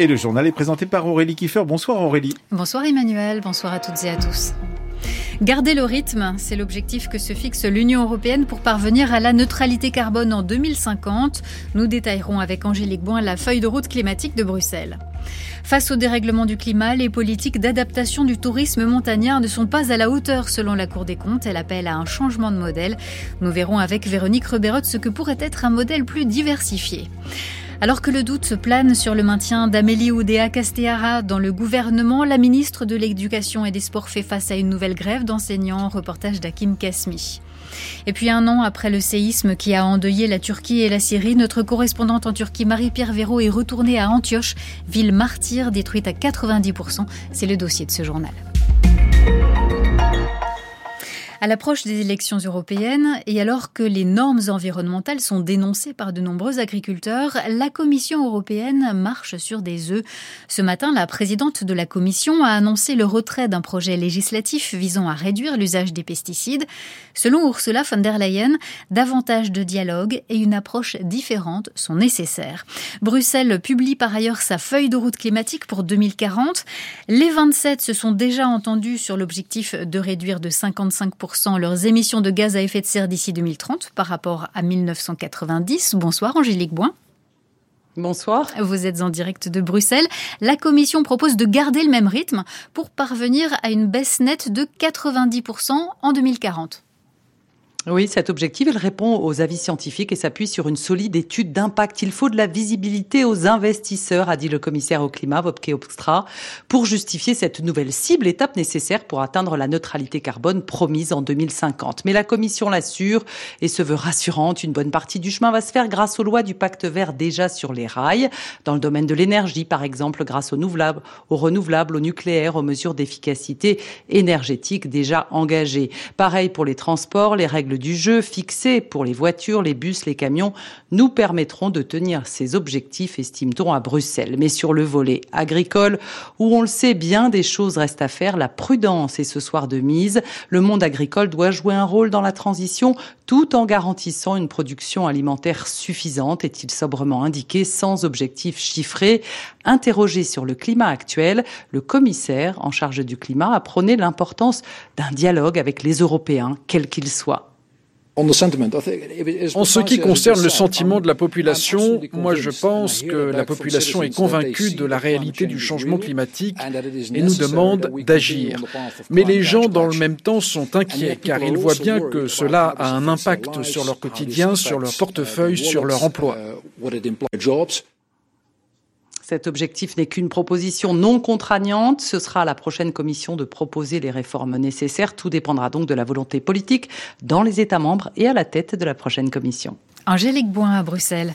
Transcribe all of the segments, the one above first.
Et le journal est présenté par Aurélie Kiefer. Bonsoir Aurélie. Bonsoir Emmanuel, bonsoir à toutes et à tous. Garder le rythme, c'est l'objectif que se fixe l'Union européenne pour parvenir à la neutralité carbone en 2050. Nous détaillerons avec Angélique Boin la feuille de route climatique de Bruxelles. Face au dérèglement du climat, les politiques d'adaptation du tourisme montagnard ne sont pas à la hauteur selon la Cour des comptes. Elle appelle à un changement de modèle. Nous verrons avec Véronique Reberotte ce que pourrait être un modèle plus diversifié. Alors que le doute plane sur le maintien d'Amélie Oudéa Castéara dans le gouvernement, la ministre de l'Éducation et des Sports fait face à une nouvelle grève d'enseignants. Reportage d'Akim Kasmi. Et puis un an après le séisme qui a endeuillé la Turquie et la Syrie, notre correspondante en Turquie, Marie-Pierre Véraud, est retournée à Antioche, ville martyre détruite à 90%. C'est le dossier de ce journal. À l'approche des élections européennes et alors que les normes environnementales sont dénoncées par de nombreux agriculteurs, la Commission européenne marche sur des œufs. Ce matin, la présidente de la Commission a annoncé le retrait d'un projet législatif visant à réduire l'usage des pesticides. Selon Ursula von der Leyen, davantage de dialogue et une approche différente sont nécessaires. Bruxelles publie par ailleurs sa feuille de route climatique pour 2040. Les 27 se sont déjà entendus sur l'objectif de réduire de 55% leurs émissions de gaz à effet de serre d'ici 2030 par rapport à 1990. Bonsoir Angélique Boin. Bonsoir. Vous êtes en direct de Bruxelles. La Commission propose de garder le même rythme pour parvenir à une baisse nette de 90% en 2040. Oui, cet objectif, il répond aux avis scientifiques et s'appuie sur une solide étude d'impact. Il faut de la visibilité aux investisseurs, a dit le commissaire au climat, Wopke Obstra, pour justifier cette nouvelle cible, étape nécessaire pour atteindre la neutralité carbone promise en 2050. Mais la commission l'assure et se veut rassurante. Une bonne partie du chemin va se faire grâce aux lois du pacte vert déjà sur les rails. Dans le domaine de l'énergie, par exemple, grâce aux renouvelables, aux renouvelables, au nucléaire, aux mesures d'efficacité énergétique déjà engagées. Pareil pour les transports, les règles du jeu fixé pour les voitures, les bus, les camions nous permettront de tenir ces objectifs, estime-t-on, à Bruxelles. Mais sur le volet agricole, où on le sait bien, des choses restent à faire, la prudence est ce soir de mise. Le monde agricole doit jouer un rôle dans la transition tout en garantissant une production alimentaire suffisante, est-il sobrement indiqué, sans objectif chiffré. Interrogé sur le climat actuel, le commissaire en charge du climat a prôné l'importance d'un dialogue avec les Européens, quels qu'ils soient. En ce qui concerne le sentiment de la population, moi je pense que la population est convaincue de la réalité du changement climatique et nous demande d'agir. Mais les gens dans le même temps sont inquiets car ils voient bien que cela a un impact sur leur quotidien, sur leur portefeuille, sur leur emploi. Cet objectif n'est qu'une proposition non contraignante. Ce sera à la prochaine commission de proposer les réformes nécessaires. Tout dépendra donc de la volonté politique dans les États membres et à la tête de la prochaine commission. Angélique Boin à Bruxelles.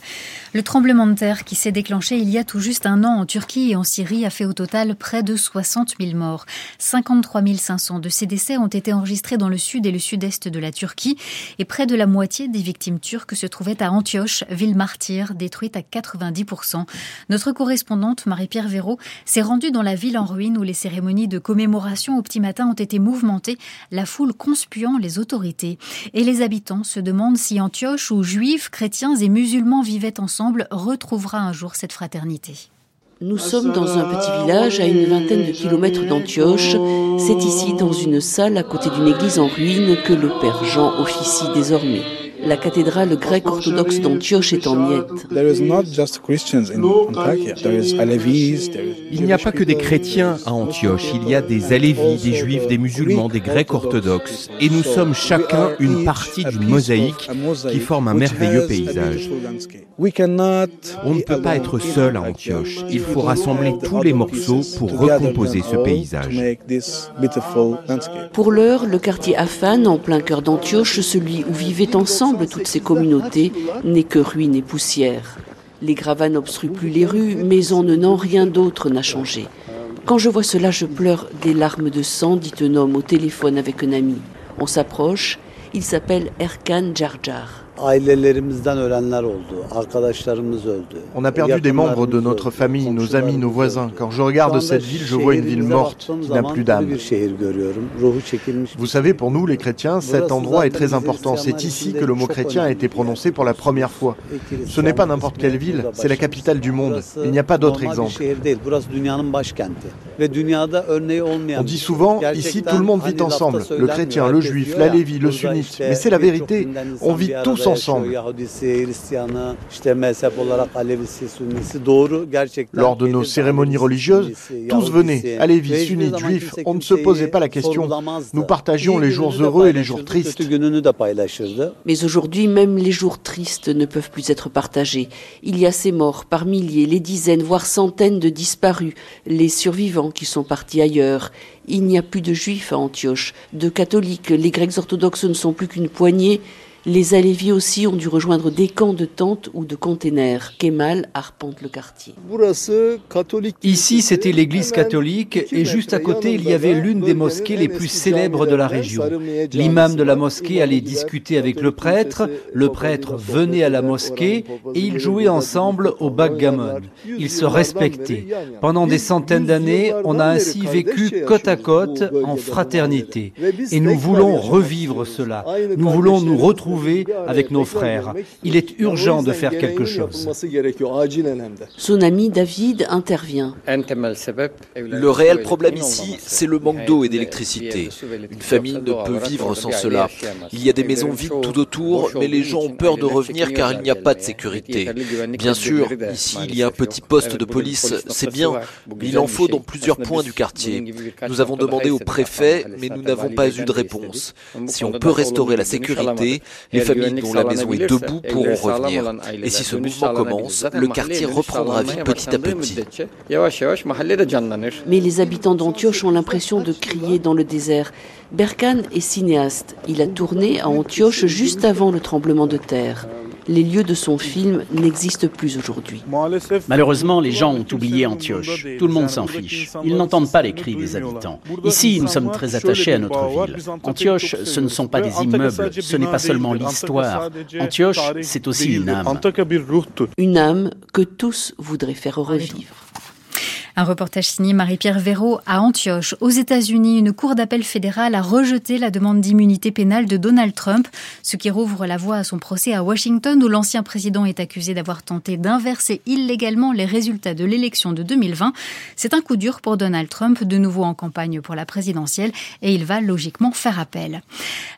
Le tremblement de terre qui s'est déclenché il y a tout juste un an en Turquie et en Syrie a fait au total près de 60 000 morts. 53 500 de ces décès ont été enregistrés dans le sud et le sud-est de la Turquie et près de la moitié des victimes turques se trouvaient à Antioche, ville martyre, détruite à 90%. Notre correspondante Marie-Pierre Véraud s'est rendue dans la ville en ruine où les cérémonies de commémoration au petit matin ont été mouvementées, la foule conspuant les autorités. Et les habitants se demandent si Antioche ou Juifs chrétiens et musulmans vivaient ensemble retrouvera un jour cette fraternité. Nous sommes dans un petit village à une vingtaine de kilomètres d'Antioche. C'est ici, dans une salle à côté d'une église en ruine, que le Père Jean officie désormais. La cathédrale grecque orthodoxe d'Antioche est en miettes. Il n'y a pas que des chrétiens à Antioche, il y a des alévis, des juifs, des musulmans, des grecs orthodoxes. Et nous sommes chacun une partie d'une mosaïque qui forme un merveilleux paysage. On ne peut pas être seul à Antioche. Il faut rassembler tous les morceaux pour recomposer ce paysage. Pour l'heure, le quartier Afan, en plein cœur d'Antioche, celui où vivaient ensemble toutes ces communautés, n'est que ruine et poussière. Les gravats n'obstruent plus les rues, mais en un an, rien d'autre n'a changé. Quand je vois cela, je pleure des larmes de sang, dit un homme au téléphone avec un ami. On s'approche, il s'appelle Erkan Djarjar. On a perdu des membres de notre famille, nos amis, nos voisins. Quand je regarde cette ville, je vois une ville morte qui n'a plus d'âme. Vous savez, pour nous, les chrétiens, cet endroit est très important. C'est ici que le mot chrétien a été prononcé pour la première fois. Ce n'est pas n'importe quelle ville, c'est la capitale du monde. Il n'y a pas d'autre exemple. On dit souvent, ici tout le monde vit ensemble, le chrétien, le juif, la lévi, le sunnite. Mais c'est la vérité, on vit tous ensemble. Lors de nos cérémonies religieuses, tous venaient, alévis, sunnites, juifs, on ne se posait pas la question. Nous partagions les jours heureux et les jours tristes. Mais aujourd'hui, même les jours tristes ne peuvent plus être partagés. Il y a ces morts par milliers, les dizaines, voire centaines de disparus, les survivants qui sont partis ailleurs. Il n'y a plus de juifs à Antioche, de catholiques, les Grecs orthodoxes ne sont plus qu'une poignée, les Alévis aussi ont dû rejoindre des camps de tentes ou de containers. Kemal arpente le quartier. Ici, c'était l'église catholique et juste à côté, il y avait l'une des mosquées les plus célèbres de la région. L'imam de la mosquée allait discuter avec le prêtre, le prêtre venait à la mosquée et ils jouaient ensemble au backgammon. Ils se respectaient. Pendant des centaines d'années, on a ainsi vécu côte à côte en fraternité. Et nous voulons revivre cela. Nous voulons nous retrouver avec nos frères. Il est urgent de faire quelque chose. Son ami David intervient. Le réel problème ici, c'est le manque d'eau et d'électricité. Une famille ne peut vivre sans cela. Il y a des maisons vides tout autour, mais les gens ont peur de revenir car il n'y a pas de sécurité. Bien sûr, ici, il y a un petit poste de police, c'est bien. Il en faut dans plusieurs points du quartier. Nous avons demandé au préfet, mais nous n'avons pas eu de réponse. Si on peut restaurer la sécurité, les familles dont la maison est debout pourront revenir. Et si ce mouvement commence, le quartier reprendra vie petit à petit. Mais les habitants d'Antioche ont l'impression de crier dans le désert. Berkane est cinéaste. Il a tourné à Antioche juste avant le tremblement de terre les lieux de son film n'existent plus aujourd'hui. Malheureusement, les gens ont oublié Antioche. Tout le monde s'en fiche. Ils n'entendent pas les cris des habitants. Ici, nous sommes très attachés à notre ville. Antioche, ce ne sont pas des immeubles, ce n'est pas seulement l'histoire. Antioche, c'est aussi une âme. Une âme que tous voudraient faire revivre. Un reportage signé Marie-Pierre Véraud à Antioche. Aux États-Unis, une cour d'appel fédérale a rejeté la demande d'immunité pénale de Donald Trump, ce qui rouvre la voie à son procès à Washington où l'ancien président est accusé d'avoir tenté d'inverser illégalement les résultats de l'élection de 2020. C'est un coup dur pour Donald Trump, de nouveau en campagne pour la présidentielle, et il va logiquement faire appel.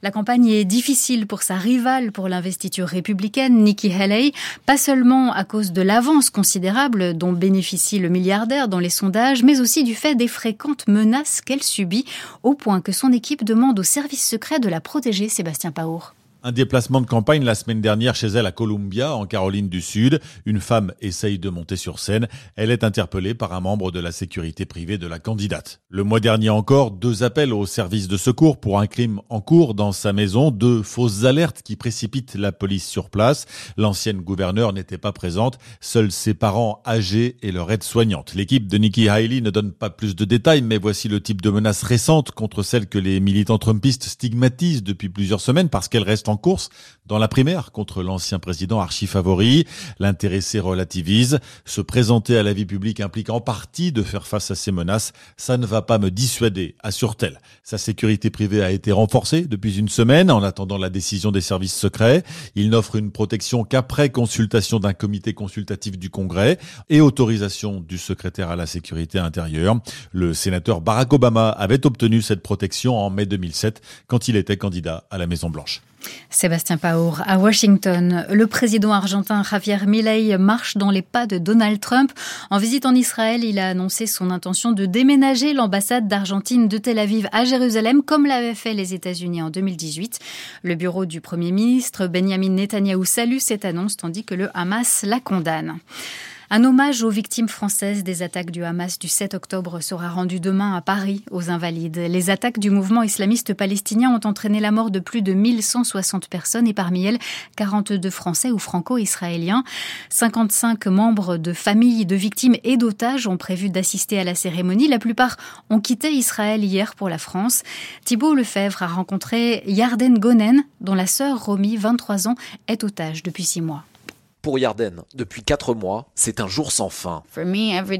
La campagne est difficile pour sa rivale pour l'investiture républicaine, Nikki Haley, pas seulement à cause de l'avance considérable dont bénéficie le milliardaire dans les sondages, mais aussi du fait des fréquentes menaces qu'elle subit, au point que son équipe demande au service secret de la protéger, Sébastien Paour. Un déplacement de campagne la semaine dernière chez elle à Columbia, en Caroline du Sud. Une femme essaye de monter sur scène. Elle est interpellée par un membre de la sécurité privée de la candidate. Le mois dernier encore, deux appels au service de secours pour un crime en cours dans sa maison, deux fausses alertes qui précipitent la police sur place. L'ancienne gouverneure n'était pas présente, seuls ses parents âgés et leur aide-soignante. L'équipe de Nikki Haley ne donne pas plus de détails, mais voici le type de menace récente contre celle que les militants trumpistes stigmatisent depuis plusieurs semaines parce qu'elle reste course dans la primaire contre l'ancien président archi-favori. L'intéressé relativise. Se présenter à la vie publique implique en partie de faire face à ces menaces. Ça ne va pas me dissuader, assure-t-elle. Sa sécurité privée a été renforcée depuis une semaine en attendant la décision des services secrets. Il n'offre une protection qu'après consultation d'un comité consultatif du Congrès et autorisation du secrétaire à la sécurité intérieure. Le sénateur Barack Obama avait obtenu cette protection en mai 2007 quand il était candidat à la Maison Blanche. Sébastien Paour, à Washington, le président argentin Javier Milei marche dans les pas de Donald Trump. En visite en Israël, il a annoncé son intention de déménager l'ambassade d'Argentine de Tel Aviv à Jérusalem, comme l'avaient fait les États-Unis en 2018. Le bureau du Premier ministre Benjamin Netanyahou salue cette annonce, tandis que le Hamas la condamne. Un hommage aux victimes françaises des attaques du Hamas du 7 octobre sera rendu demain à Paris aux Invalides. Les attaques du mouvement islamiste palestinien ont entraîné la mort de plus de 1160 personnes et parmi elles 42 Français ou franco-israéliens. 55 membres de familles de victimes et d'otages ont prévu d'assister à la cérémonie. La plupart ont quitté Israël hier pour la France. Thibault Lefebvre a rencontré Yarden Gonen, dont la sœur Romy, 23 ans, est otage depuis six mois. Pour Yarden, depuis quatre mois, c'est un jour sans fin.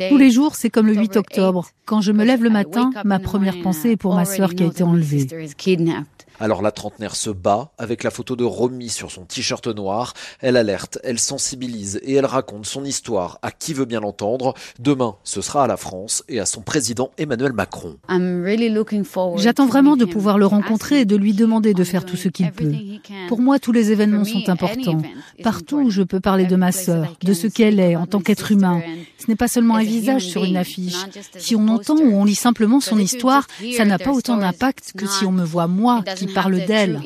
Tous les jours, c'est comme le 8 octobre. Quand je me lève le matin, ma première pensée est pour ma sœur qui a été enlevée. Alors la trentenaire se bat avec la photo de Romy sur son t-shirt noir. Elle alerte, elle sensibilise et elle raconte son histoire à qui veut bien l'entendre. Demain, ce sera à la France et à son président Emmanuel Macron. J'attends vraiment de pouvoir le rencontrer et de lui demander de faire tout ce qu'il peut. Pour moi, tous les événements sont importants. Partout où je peux parler de ma sœur, de ce qu'elle est en tant qu'être humain. Ce n'est pas seulement un visage sur une affiche. Si on entend ou on lit simplement son histoire, ça n'a pas autant d'impact que si on me voit moi qui parle d'elle.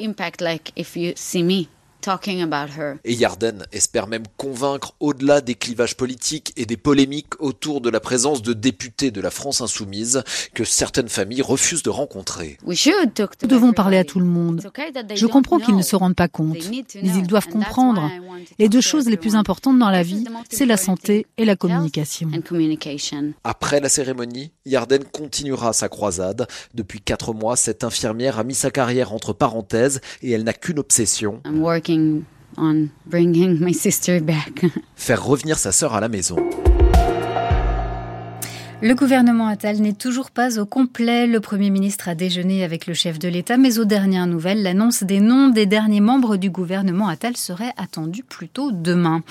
Et Yarden espère même convaincre au-delà des clivages politiques et des polémiques autour de la présence de députés de la France insoumise que certaines familles refusent de rencontrer. Nous devons parler à tout le monde. Je comprends qu'ils ne se rendent pas compte, mais ils doivent comprendre. Les deux choses les plus importantes dans la vie, c'est la santé et la communication. Après la cérémonie, Yarden continuera sa croisade. Depuis quatre mois, cette infirmière a mis sa carrière entre parenthèses et elle n'a qu'une obsession. Faire revenir sa sœur à la maison. Le gouvernement Attal n'est toujours pas au complet. Le Premier ministre a déjeuné avec le chef de l'État, mais aux dernières nouvelles, l'annonce des noms des derniers membres du gouvernement Attal serait attendue plutôt demain.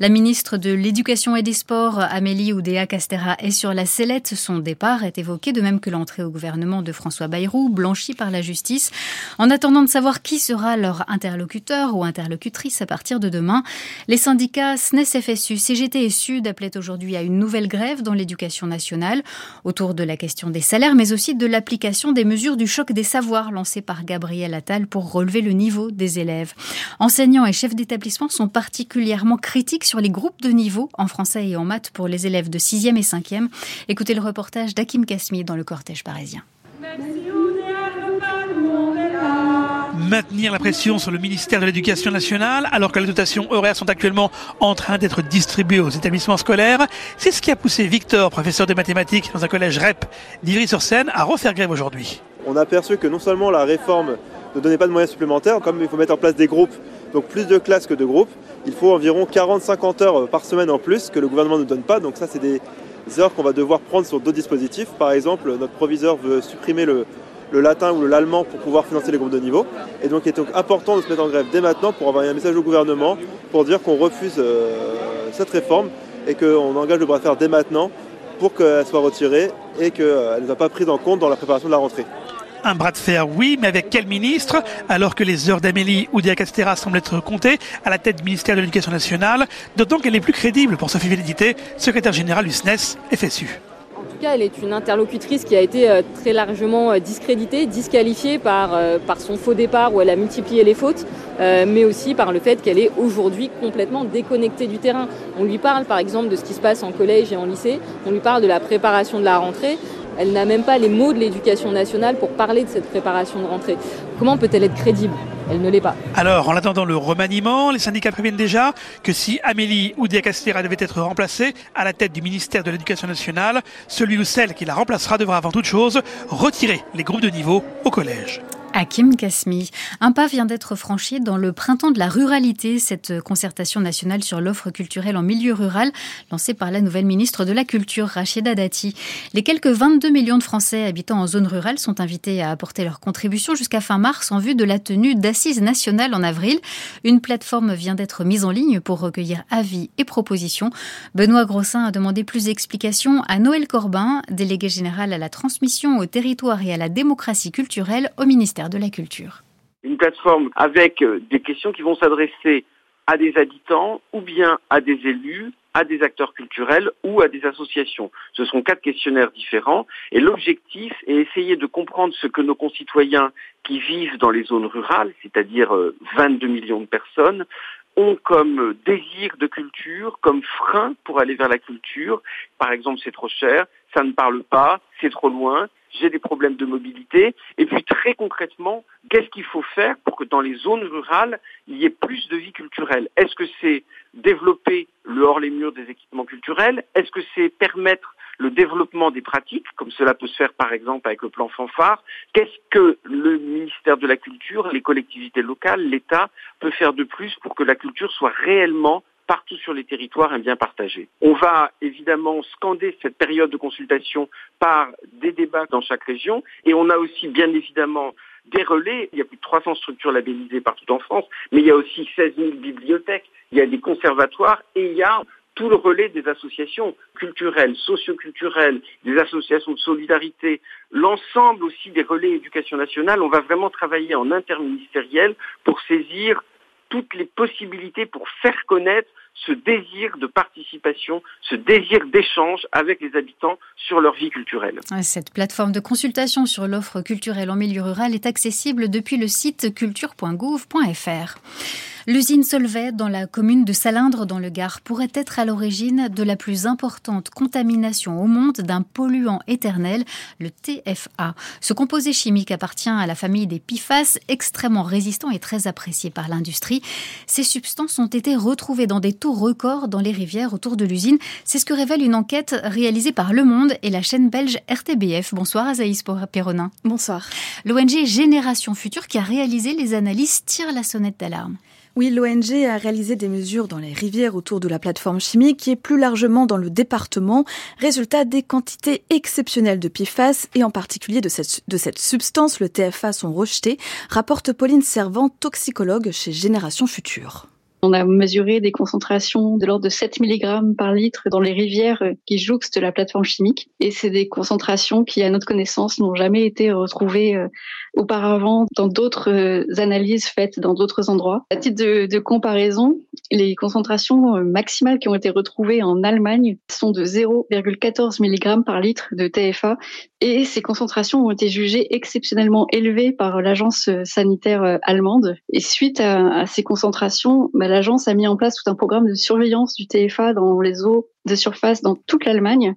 La ministre de l'Éducation et des Sports, Amélie Oudéa-Castera, est sur la sellette. Son départ est évoqué, de même que l'entrée au gouvernement de François Bayrou, blanchi par la justice. En attendant de savoir qui sera leur interlocuteur ou interlocutrice à partir de demain, les syndicats SNES, FSU, CGT et SUD appelaient aujourd'hui à une nouvelle grève dans l'éducation nationale autour de la question des salaires, mais aussi de l'application des mesures du choc des savoirs lancées par Gabriel Attal pour relever le niveau des élèves. Enseignants et chefs d'établissement sont particulièrement critiques sur les groupes de niveau en français et en maths pour les élèves de 6e et 5e. Écoutez le reportage d'Akim Kasmi dans le cortège parisien maintenir la pression sur le ministère de l'Éducation nationale alors que les dotations horaires sont actuellement en train d'être distribuées aux établissements scolaires. C'est ce qui a poussé Victor, professeur de mathématiques dans un collège REP d'Ivry-sur-Seine, à refaire grève aujourd'hui. On a aperçu que non seulement la réforme ne donnait pas de moyens supplémentaires, comme il faut mettre en place des groupes, donc plus de classes que de groupes, il faut environ 40-50 heures par semaine en plus que le gouvernement ne donne pas. Donc ça, c'est des heures qu'on va devoir prendre sur d'autres dispositifs. Par exemple, notre proviseur veut supprimer le, le latin ou l'allemand pour pouvoir financer les groupes de niveau. Et donc il est donc important de se mettre en grève dès maintenant pour envoyer un message au gouvernement pour dire qu'on refuse euh, cette réforme et qu'on engage le bras de fer dès maintenant pour qu'elle soit retirée et qu'elle ne soit pas prise en compte dans la préparation de la rentrée. Un bras de fer, oui, mais avec quel ministre Alors que les heures d'Amélie ou Castera semblent être comptées à la tête du ministère de l'Éducation nationale, d'autant qu'elle est plus crédible pour Sophie Vélédité, secrétaire générale du SNES FSU elle est une interlocutrice qui a été euh, très largement euh, discréditée, disqualifiée euh, par son faux départ où elle a multiplié les fautes, mais aussi par le fait qu'elle est aujourd'hui complètement déconnectée du terrain. On lui parle par exemple de ce qui se passe en collège et en lycée, on lui parle de la préparation de la rentrée, elle n'a même pas les mots de l'éducation nationale pour parler de cette préparation de rentrée. Comment peut-elle être crédible? Elle ne l'est pas. Alors, en attendant le remaniement, les syndicats préviennent déjà que si Amélie Oudéa-Castéra devait être remplacée à la tête du ministère de l'Éducation nationale, celui ou celle qui la remplacera devra avant toute chose retirer les groupes de niveau au collège. Hakim Kasmi. Un pas vient d'être franchi dans le printemps de la ruralité, cette concertation nationale sur l'offre culturelle en milieu rural, lancée par la nouvelle ministre de la Culture, Rachida Dati. Les quelques 22 millions de Français habitant en zone rurale sont invités à apporter leur contribution jusqu'à fin mars en vue de la tenue d'assises nationales en avril. Une plateforme vient d'être mise en ligne pour recueillir avis et propositions. Benoît Grossin a demandé plus d'explications à Noël Corbin, délégué général à la transmission au territoire et à la démocratie culturelle au ministère de la Culture. Une plateforme avec euh, des questions qui vont s'adresser à des habitants ou bien à des élus, à des acteurs culturels ou à des associations. Ce sont quatre questionnaires différents et l'objectif est essayer de comprendre ce que nos concitoyens qui vivent dans les zones rurales, c'est-à-dire 22 euh, millions de personnes, ont comme désir de culture, comme frein pour aller vers la culture. Par exemple, c'est trop cher, ça ne parle pas, c'est trop loin, j'ai des problèmes de mobilité. Et puis très concrètement, qu'est-ce qu'il faut faire pour que dans les zones rurales, il y ait plus de vie culturelle? Est-ce que c'est développer le hors les murs des équipements culturels? Est-ce que c'est permettre le développement des pratiques, comme cela peut se faire par exemple avec le plan fanfare. Qu'est-ce que le ministère de la Culture, les collectivités locales, l'État peut faire de plus pour que la culture soit réellement partout sur les territoires un bien partagé. On va évidemment scander cette période de consultation par des débats dans chaque région et on a aussi bien évidemment des relais. Il y a plus de 300 structures labellisées partout en France, mais il y a aussi 16 000 bibliothèques, il y a des conservatoires et il y a tout le relais des associations culturelles, socioculturelles, des associations de solidarité, l'ensemble aussi des relais éducation nationale, on va vraiment travailler en interministériel pour saisir toutes les possibilités pour faire connaître ce désir de participation, ce désir d'échange avec les habitants sur leur vie culturelle. Cette plateforme de consultation sur l'offre culturelle en milieu rural est accessible depuis le site culture.gouv.fr. L'usine Solvay, dans la commune de Salindre, dans le Gard, pourrait être à l'origine de la plus importante contamination au monde d'un polluant éternel, le TFA. Ce composé chimique appartient à la famille des PFAS, extrêmement résistant et très apprécié par l'industrie. Ces substances ont été retrouvées dans des taux records dans les rivières autour de l'usine. C'est ce que révèle une enquête réalisée par Le Monde et la chaîne belge RTBF. Bonsoir Azaïs Perronin. Bonsoir. L'ONG Génération Future qui a réalisé les analyses tire la sonnette d'alarme. Oui, l'ONG a réalisé des mesures dans les rivières autour de la plateforme chimique et plus largement dans le département. Résultat, des quantités exceptionnelles de PFAS et en particulier de cette, substance, le TFA, sont rejetées, rapporte Pauline Servant, toxicologue chez Génération Future. On a mesuré des concentrations de l'ordre de 7 mg par litre dans les rivières qui jouxtent la plateforme chimique. Et c'est des concentrations qui, à notre connaissance, n'ont jamais été retrouvées euh, auparavant dans d'autres euh, analyses faites dans d'autres endroits. À titre de, comparaison, les concentrations euh, maximales qui ont été retrouvées en Allemagne sont de 0,14 mg par litre de TFA. Et ces concentrations ont été jugées exceptionnellement élevées par l'agence sanitaire allemande. Et suite à, ces concentrations, l'agence a mis en place tout un programme de surveillance du TFA dans les eaux de surface dans toute l'Allemagne.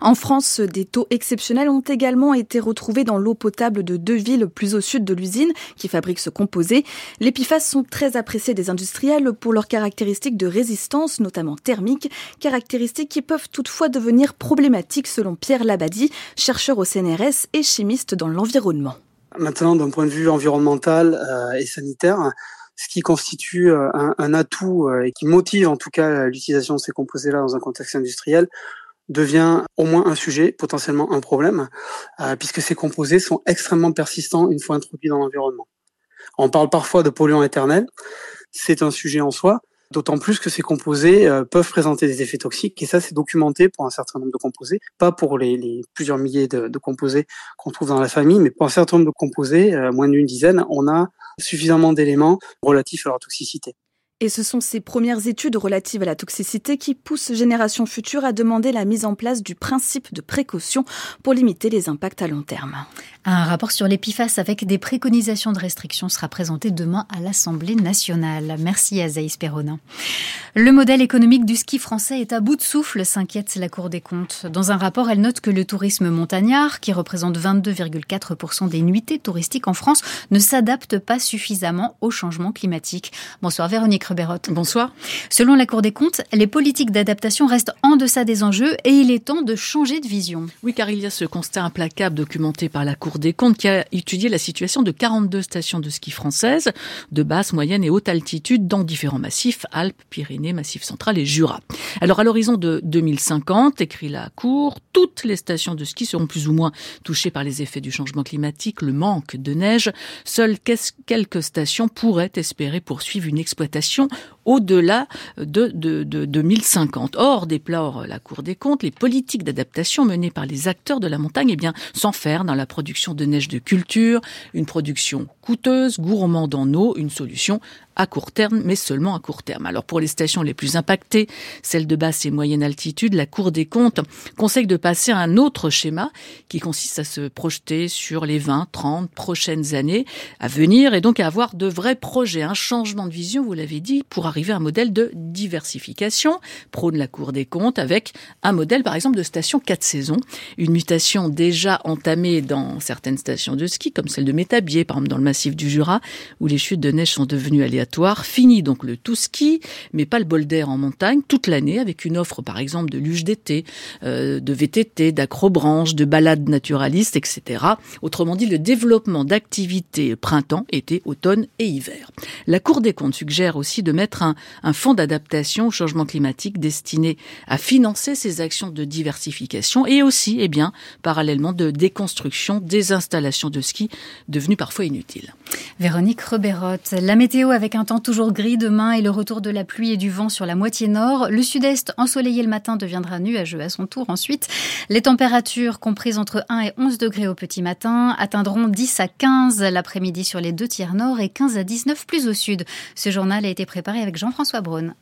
En France, des taux exceptionnels ont également été retrouvés dans l'eau potable de deux villes plus au sud de l'usine qui fabrique ce composé. Les PFAS sont très appréciés des industriels pour leurs caractéristiques de résistance, notamment thermique, caractéristiques qui peuvent toutefois devenir problématiques selon Pierre Labadie, chercheur au CNRS et chimiste dans l'environnement. Maintenant, d'un point de vue environnemental euh, et sanitaire, ce qui constitue euh, un, atout euh, et qui motive en tout cas l'utilisation de ces composés-là dans un contexte industriel devient au moins un sujet, potentiellement un problème, euh, puisque ces composés sont extrêmement persistants une fois introduits dans l'environnement. On parle parfois de polluants éternels, c'est un sujet en soi, d'autant plus que ces composés peuvent présenter des effets toxiques, et ça c'est documenté pour un certain nombre de composés, pas pour les, plusieurs milliers de composés qu'on trouve dans la famille, mais pour un certain nombre de composés, moins d'une dizaine, on a suffisamment d'éléments relatifs à leur toxicité. Et ce sont ces premières études relatives à la toxicité qui poussent Génération Future à demander la mise en place du principe de précaution pour limiter les impacts à long terme. Un rapport sur l'épiphace avec des préconisations de restriction sera présenté demain à l'Assemblée nationale. Merci à Zaïs Perronin. Le modèle économique du ski français est à bout de souffle, s'inquiète la Cour des comptes. Dans un rapport, elle note que le tourisme montagnard, qui représente 22,4% des nuitées touristiques en France, ne s'adapte pas suffisamment au changement climatique. Bonsoir Véronique Bonsoir. Selon la Cour des comptes, les politiques d'adaptation restent en deçà des enjeux et il est temps de changer de vision. Oui, car il y a ce constat implacable documenté par la Cour des comptes qui a étudié la situation de 42 stations de ski françaises de basse, moyenne et haute altitude dans différents massifs, Alpes, Pyrénées, Massif central et Jura. Alors à l'horizon de 2050, écrit la Cour, toutes les stations de ski seront plus ou moins touchées par les effets du changement climatique, le manque de neige. Seules quelques stations pourraient espérer poursuivre une exploitation au-delà de, de, de 2050. Or, déplore la Cour des comptes, les politiques d'adaptation menées par les acteurs de la montagne eh bien, s'enferment dans la production de neige de culture, une production coûteuse, gourmande en eau, une solution à court terme, mais seulement à court terme. Alors pour les stations les plus impactées, celles de basse et moyenne altitude, la Cour des comptes conseille de passer à un autre schéma qui consiste à se projeter sur les 20, 30 prochaines années à venir et donc à avoir de vrais projets, un changement de vision, vous l'avez dit, pour arriver à un modèle de diversification, prône la Cour des comptes, avec un modèle par exemple de station 4 saisons, une mutation déjà entamée dans certaines stations de ski, comme celle de Métabier, par exemple dans le massif du Jura, où les chutes de neige sont devenues aléatoires. Fini donc le tout ski, mais pas le bol d'air en montagne, toute l'année, avec une offre par exemple de luge d'été, euh, de VTT, d'acrobranche, de balades naturalistes, etc. Autrement dit, le développement d'activités printemps, été, automne et hiver. La Cour des comptes suggère aussi de mettre un, un fonds d'adaptation au changement climatique destiné à financer ces actions de diversification et aussi, eh bien, parallèlement de déconstruction des installations de ski devenues parfois inutiles. Véronique Reberotte, la météo un temps toujours gris demain et le retour de la pluie et du vent sur la moitié nord. Le sud-est ensoleillé le matin deviendra nuageux à son tour ensuite. Les températures comprises entre 1 et 11 degrés au petit matin atteindront 10 à 15 l'après-midi sur les deux tiers nord et 15 à 19 plus au sud. Ce journal a été préparé avec Jean-François Braun.